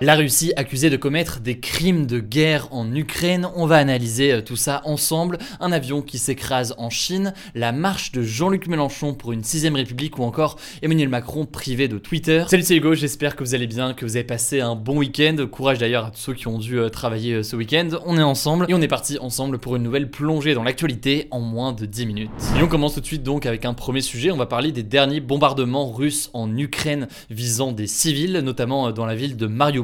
La Russie accusée de commettre des crimes de guerre en Ukraine, on va analyser euh, tout ça ensemble. Un avion qui s'écrase en Chine, la marche de Jean-Luc Mélenchon pour une 6ème république ou encore Emmanuel Macron privé de Twitter. Salut c'est Hugo, j'espère que vous allez bien, que vous avez passé un bon week-end. Courage d'ailleurs à tous ceux qui ont dû euh, travailler euh, ce week-end. On est ensemble et on est parti ensemble pour une nouvelle plongée dans l'actualité en moins de 10 minutes. Et on commence tout de suite donc avec un premier sujet. On va parler des derniers bombardements russes en Ukraine visant des civils, notamment dans la ville de Mariupol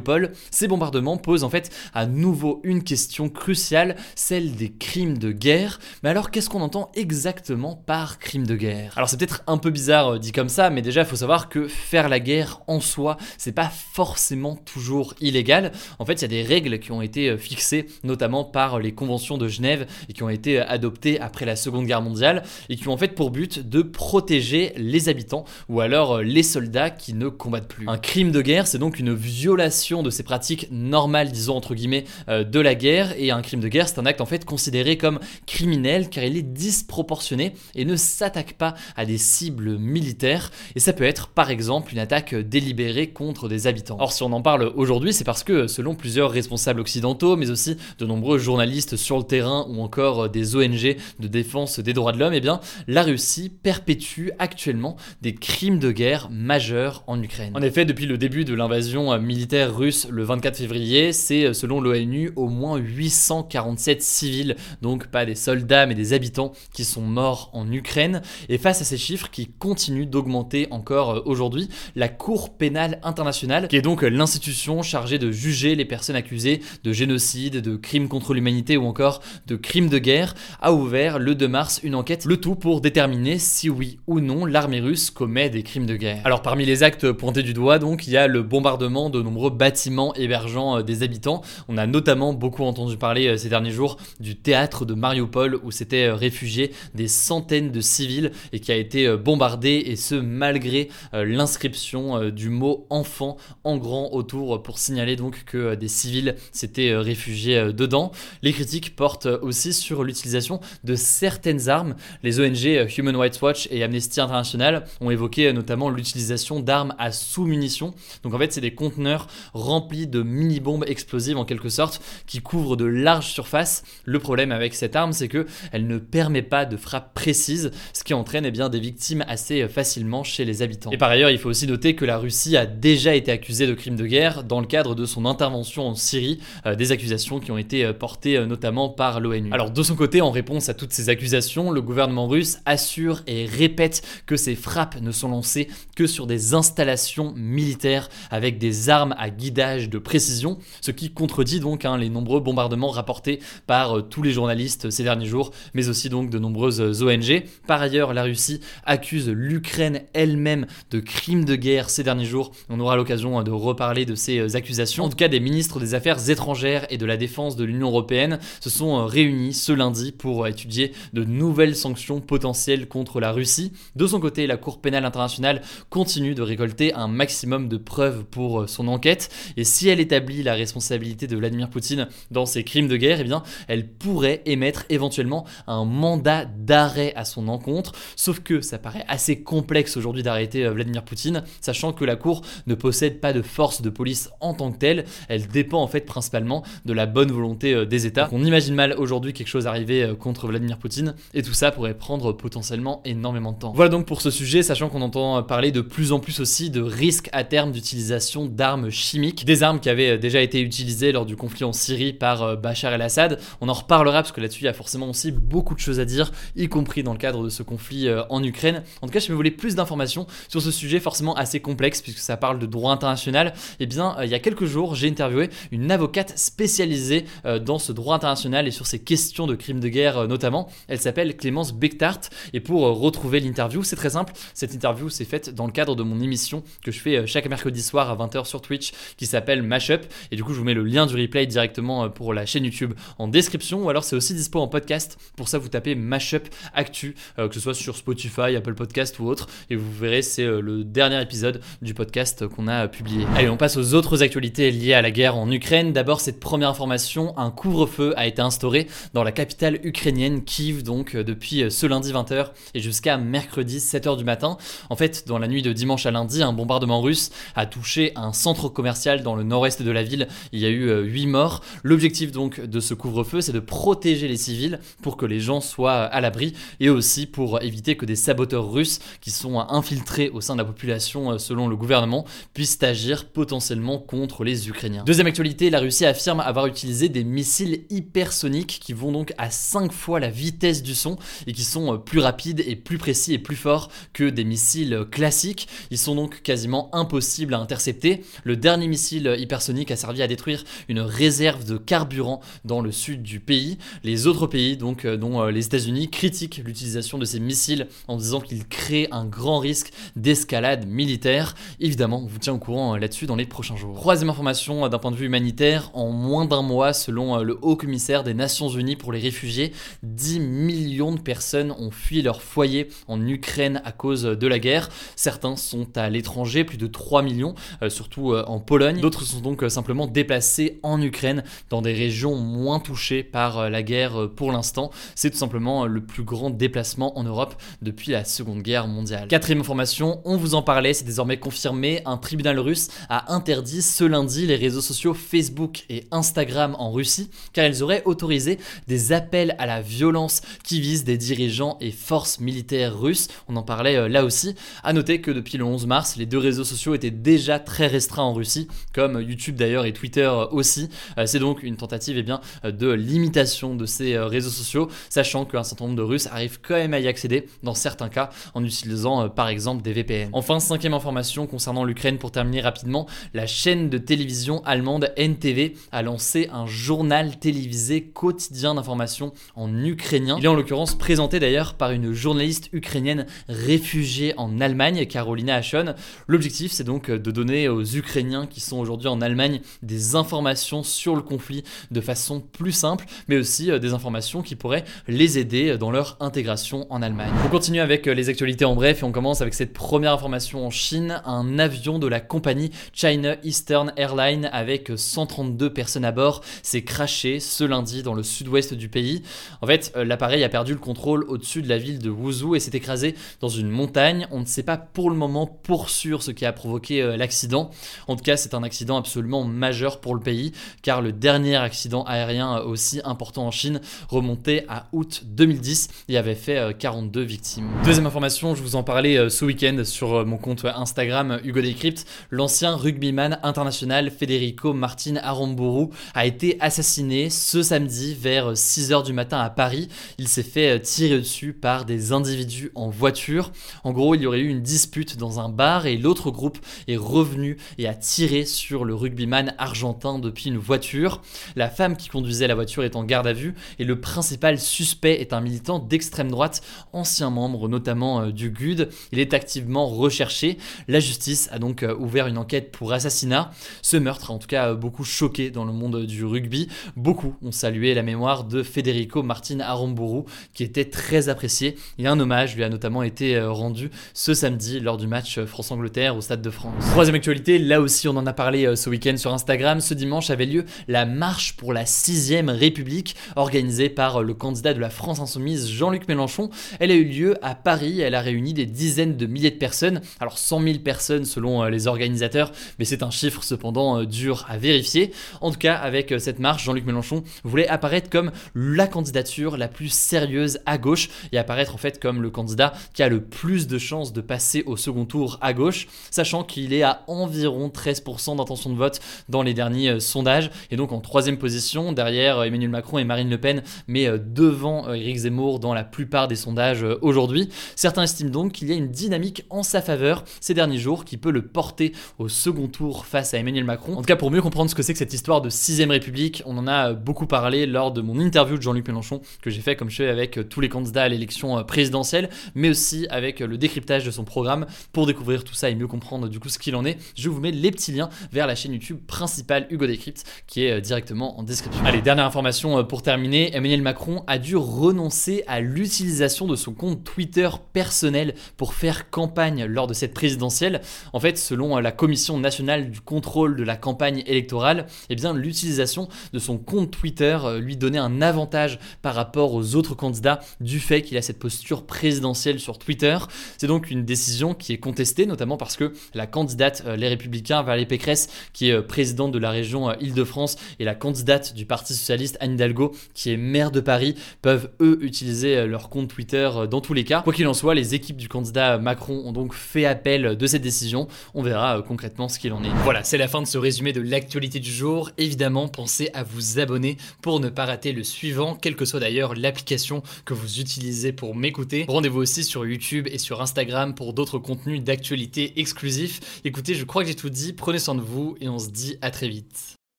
ces bombardements posent en fait à nouveau une question cruciale, celle des crimes de guerre. Mais alors qu'est-ce qu'on entend exactement par crime de guerre? Alors c'est peut-être un peu bizarre euh, dit comme ça, mais déjà il faut savoir que faire la guerre en soi, c'est pas forcément toujours illégal. En fait, il y a des règles qui ont été euh, fixées notamment par les conventions de Genève et qui ont été euh, adoptées après la Seconde Guerre mondiale et qui ont en fait pour but de protéger les habitants ou alors les soldats qui ne combattent plus. Un crime de guerre, c'est donc une violation de ces pratiques normales, disons entre guillemets, euh, de la guerre. Et un crime de guerre, c'est un acte en fait considéré comme criminel car il est disproportionné et ne s'attaque pas à des cibles militaires. Et ça peut être par exemple une attaque délibérée contre des habitants. Or, si on en parle aujourd'hui, c'est parce que selon plusieurs responsables occidentaux, mais aussi de nombreux journalistes sur le terrain ou encore des ONG de défense des droits de l'homme, eh bien, la Russie perpétue actuellement des crimes de guerre majeurs en Ukraine. En effet, depuis le début de l'invasion militaire le 24 février, c'est euh, selon l'ONU au moins 847 civils, donc pas des soldats mais des habitants qui sont morts en Ukraine. Et face à ces chiffres qui continuent d'augmenter encore euh, aujourd'hui, la Cour pénale internationale, qui est donc l'institution chargée de juger les personnes accusées de génocide, de crimes contre l'humanité ou encore de crimes de guerre, a ouvert le 2 mars une enquête, le tout pour déterminer si oui ou non l'armée russe commet des crimes de guerre. Alors parmi les actes pointés du doigt, donc il y a le bombardement de nombreux bâtiments hébergeant euh, des habitants. On a notamment beaucoup entendu parler euh, ces derniers jours du théâtre de Mariupol où s'étaient euh, réfugiés des centaines de civils et qui a été bombardé et ce malgré l'inscription du mot enfant en grand autour pour signaler donc que des civils s'étaient réfugiés dedans. Les critiques portent aussi sur l'utilisation de certaines armes. Les ONG Human Rights Watch et Amnesty International ont évoqué notamment l'utilisation d'armes à sous-munitions. Donc en fait, c'est des conteneurs rempli de mini-bombes explosives en quelque sorte qui couvrent de larges surfaces. Le problème avec cette arme, c'est que elle ne permet pas de frappe précise, ce qui entraîne eh bien, des victimes assez facilement chez les habitants. Et par ailleurs, il faut aussi noter que la Russie a déjà été accusée de crimes de guerre dans le cadre de son intervention en Syrie, euh, des accusations qui ont été euh, portées euh, notamment par l'ONU. Alors de son côté, en réponse à toutes ces accusations, le gouvernement russe assure et répète que ces frappes ne sont lancées que sur des installations militaires avec des armes à guidage de précision, ce qui contredit donc hein, les nombreux bombardements rapportés par euh, tous les journalistes ces derniers jours, mais aussi donc de nombreuses euh, ONG. Par ailleurs, la Russie accuse l'Ukraine elle-même de crimes de guerre ces derniers jours. On aura l'occasion hein, de reparler de ces euh, accusations. En tout cas, des ministres des Affaires étrangères et de la Défense de l'Union européenne se sont réunis ce lundi pour étudier de nouvelles sanctions potentielles contre la Russie. De son côté, la Cour pénale internationale continue de récolter un maximum de preuves pour son enquête et si elle établit la responsabilité de Vladimir Poutine dans ses crimes de guerre, eh bien, elle pourrait émettre éventuellement un mandat d'arrêt à son encontre. Sauf que ça paraît assez complexe aujourd'hui d'arrêter euh, Vladimir Poutine, sachant que la Cour ne possède pas de force de police en tant que telle. Elle dépend en fait principalement de la bonne volonté euh, des États. on imagine mal aujourd'hui quelque chose arriver euh, contre Vladimir Poutine, et tout ça pourrait prendre potentiellement énormément de temps. Voilà donc pour ce sujet, sachant qu'on entend parler de plus en plus aussi de risques à terme d'utilisation d'armes chimiques des armes qui avaient déjà été utilisées lors du conflit en Syrie par Bachar el-Assad. On en reparlera parce que là-dessus il y a forcément aussi beaucoup de choses à dire, y compris dans le cadre de ce conflit en Ukraine. En tout cas, si vous voulez plus d'informations sur ce sujet forcément assez complexe puisque ça parle de droit international, eh bien il y a quelques jours j'ai interviewé une avocate spécialisée dans ce droit international et sur ces questions de crimes de guerre notamment. Elle s'appelle Clémence Bechtart et pour retrouver l'interview, c'est très simple. Cette interview s'est faite dans le cadre de mon émission que je fais chaque mercredi soir à 20h sur Twitch qui s'appelle Mashup. Et du coup, je vous mets le lien du replay directement pour la chaîne YouTube en description. Ou alors, c'est aussi dispo en podcast. Pour ça, vous tapez Mashup Actu, que ce soit sur Spotify, Apple Podcast ou autre. Et vous verrez, c'est le dernier épisode du podcast qu'on a publié. Allez, on passe aux autres actualités liées à la guerre en Ukraine. D'abord, cette première information un couvre-feu a été instauré dans la capitale ukrainienne, Kiev, donc depuis ce lundi 20h et jusqu'à mercredi 7h du matin. En fait, dans la nuit de dimanche à lundi, un bombardement russe a touché un centre commercial dans le nord-est de la ville. Il y a eu 8 euh, morts. L'objectif donc de ce couvre-feu, c'est de protéger les civils pour que les gens soient à l'abri et aussi pour éviter que des saboteurs russes qui sont infiltrés au sein de la population euh, selon le gouvernement puissent agir potentiellement contre les Ukrainiens. Deuxième actualité, la Russie affirme avoir utilisé des missiles hypersoniques qui vont donc à 5 fois la vitesse du son et qui sont euh, plus rapides et plus précis et plus forts que des missiles classiques. Ils sont donc quasiment impossibles à intercepter. Le dernier missile hypersonique a servi à détruire une réserve de carburant dans le sud du pays. Les autres pays, donc euh, dont euh, les États-Unis, critiquent l'utilisation de ces missiles en disant qu'ils créent un grand risque d'escalade militaire. Évidemment, on vous tient au courant là-dessus dans les prochains jours. Troisième information d'un point de vue humanitaire, en moins d'un mois, selon le haut commissaire des Nations Unies pour les réfugiés, 10 millions de personnes ont fui leur foyer en Ukraine à cause de la guerre. Certains sont à l'étranger, plus de 3 millions, euh, surtout euh, en Pologne. D'autres sont donc euh, simplement déplacés en Ukraine, dans des régions moins touchées par la guerre pour l'instant. C'est tout simplement le plus grand déplacement en Europe depuis la Seconde Guerre mondiale. Quatrième information, on vous en parlait, c'est désormais confirmé, un tribunal russe a interdit ce lundi les réseaux sociaux Facebook et Instagram en Russie, car ils auraient autorisé des appels à la violence qui visent des dirigeants et forces militaires russes. On en parlait euh, là aussi. À noter que depuis le 11 mars, les deux réseaux sociaux étaient déjà très restreints en Russie, comme YouTube d'ailleurs et Twitter euh, aussi. Euh, c'est donc une tentative eh bien, de limitation de ces réseaux sociaux, sachant qu'un certain nombre de Russes arrivent quand même à y accéder dans certains cas en utilisant par exemple des VPN. Enfin, cinquième information concernant l'Ukraine pour terminer rapidement, la chaîne de télévision allemande NTV a lancé un journal télévisé quotidien d'information en ukrainien. Il est en l'occurrence présenté d'ailleurs par une journaliste ukrainienne réfugiée en Allemagne, Carolina Hachon. L'objectif, c'est donc de donner aux Ukrainiens qui sont aujourd'hui en Allemagne des informations sur le conflit de façon plus simple, mais aussi euh, des informations qui pourraient les aider dans leur intégration en Allemagne. On continue avec euh, les actualités en bref et on commence avec cette première information en Chine. Un avion de la compagnie China Eastern Airlines avec 132 personnes à bord s'est craché ce lundi dans le sud-ouest du pays. En fait, euh, l'appareil a perdu le contrôle au-dessus de la ville de Wuzhou et s'est écrasé dans une montagne. On ne sait pas pour le moment pour sûr ce qui a provoqué euh, l'accident. En tout cas, c'est un accident absolument majeur pour le pays, car le dernier accident aérien euh, aussi important en Chine remontait à août 2010 et avait fait 42 victimes. Deuxième information, je vous en parlais ce week-end sur mon compte Instagram Hugo Decrypt. L'ancien rugbyman international Federico Martin Aramburu a été assassiné ce samedi vers 6h du matin à Paris. Il s'est fait tirer dessus par des individus en voiture. En gros, il y aurait eu une dispute dans un bar et l'autre groupe est revenu et a tiré sur le rugbyman argentin depuis une voiture. La femme qui conduisait la voiture est en garde à vue et le principal suspect est un militant d'extrême droite, ancien membre notamment euh, du GUD. Il est activement recherché. La justice a donc euh, ouvert une enquête pour assassinat. Ce meurtre a en tout cas beaucoup choqué dans le monde du rugby. Beaucoup ont salué la mémoire de Federico Martin Aramburu qui était très apprécié. A un hommage lui a notamment été euh, rendu ce samedi lors du match euh, France-Angleterre au Stade de France. Troisième actualité, là aussi on en a parlé euh, ce week-end sur Instagram, ce dimanche avait lieu la marche pour la 6ème République organisée par le candidat de la France Insoumise Jean-Luc Mélenchon. Elle a eu lieu à Paris, elle a réuni des dizaines de milliers de personnes, alors 100 000 personnes selon les organisateurs, mais c'est un chiffre cependant dur à vérifier. En tout cas, avec cette marche, Jean-Luc Mélenchon voulait apparaître comme la candidature la plus sérieuse à gauche et apparaître en fait comme le candidat qui a le plus de chances de passer au second tour à gauche, sachant qu'il est à environ 13% 15% d'intention de vote dans les derniers sondages. Et donc en troisième position, derrière Emmanuel Macron et Marine Le Pen, mais devant Éric Zemmour dans la plupart des sondages aujourd'hui. Certains estiment donc qu'il y a une dynamique en sa faveur ces derniers jours qui peut le porter au second tour face à Emmanuel Macron. En tout cas, pour mieux comprendre ce que c'est que cette histoire de 6 République, on en a beaucoup parlé lors de mon interview de Jean-Luc Mélenchon que j'ai fait comme je fais avec tous les candidats à l'élection présidentielle, mais aussi avec le décryptage de son programme pour découvrir tout ça et mieux comprendre du coup ce qu'il en est. Je vous mets les petits liens vers la chaîne YouTube principale Hugo Décrypte qui est directement en description. Allez, dernière information pour terminer, Emmanuel Macron a dû renoncer à l'utilisation de son compte Twitter personnel pour faire campagne lors de cette présidentielle. En fait, selon la Commission nationale du contrôle de la campagne électorale, eh bien l'utilisation de son compte Twitter euh, lui donnait un avantage par rapport aux autres candidats du fait qu'il a cette posture présidentielle sur Twitter. C'est donc une décision qui est contestée, notamment parce que la candidate euh, Les Républicains, Valérie Pécresse, qui est euh, présidente de la région Île-de-France, et la candidate du Parti Socialiste, Anne Hidalgo, qui est maire de Paris, peuvent eux utiliser leur compte Twitter dans tous les cas. Quoi qu'il en soit, les équipes du candidat Macron ont donc fait appel de cette décision. On verra concrètement ce qu'il en est. Voilà, c'est la fin de ce résumé de l'actualité du jour. Évidemment, pensez à vous abonner pour ne pas rater le suivant, quelle que soit d'ailleurs l'application que vous utilisez pour m'écouter. Rendez-vous aussi sur YouTube et sur Instagram pour d'autres contenus d'actualité exclusifs. Écoutez, je crois que j'ai tout dit, prenez soin de vous et on se dit à très vite.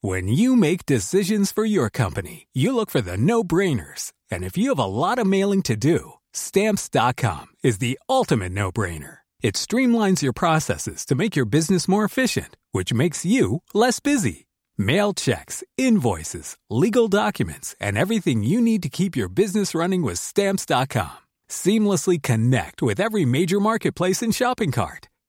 When you make decisions for your company, you look for the no-brainers. And if you have a lot of mailing to do, stamps.com is the ultimate no-brainer. It streamlines your processes to make your business more efficient, which makes you less busy. Mail checks, invoices, legal documents, and everything you need to keep your business running with stamps.com. Seamlessly connect with every major marketplace and shopping cart.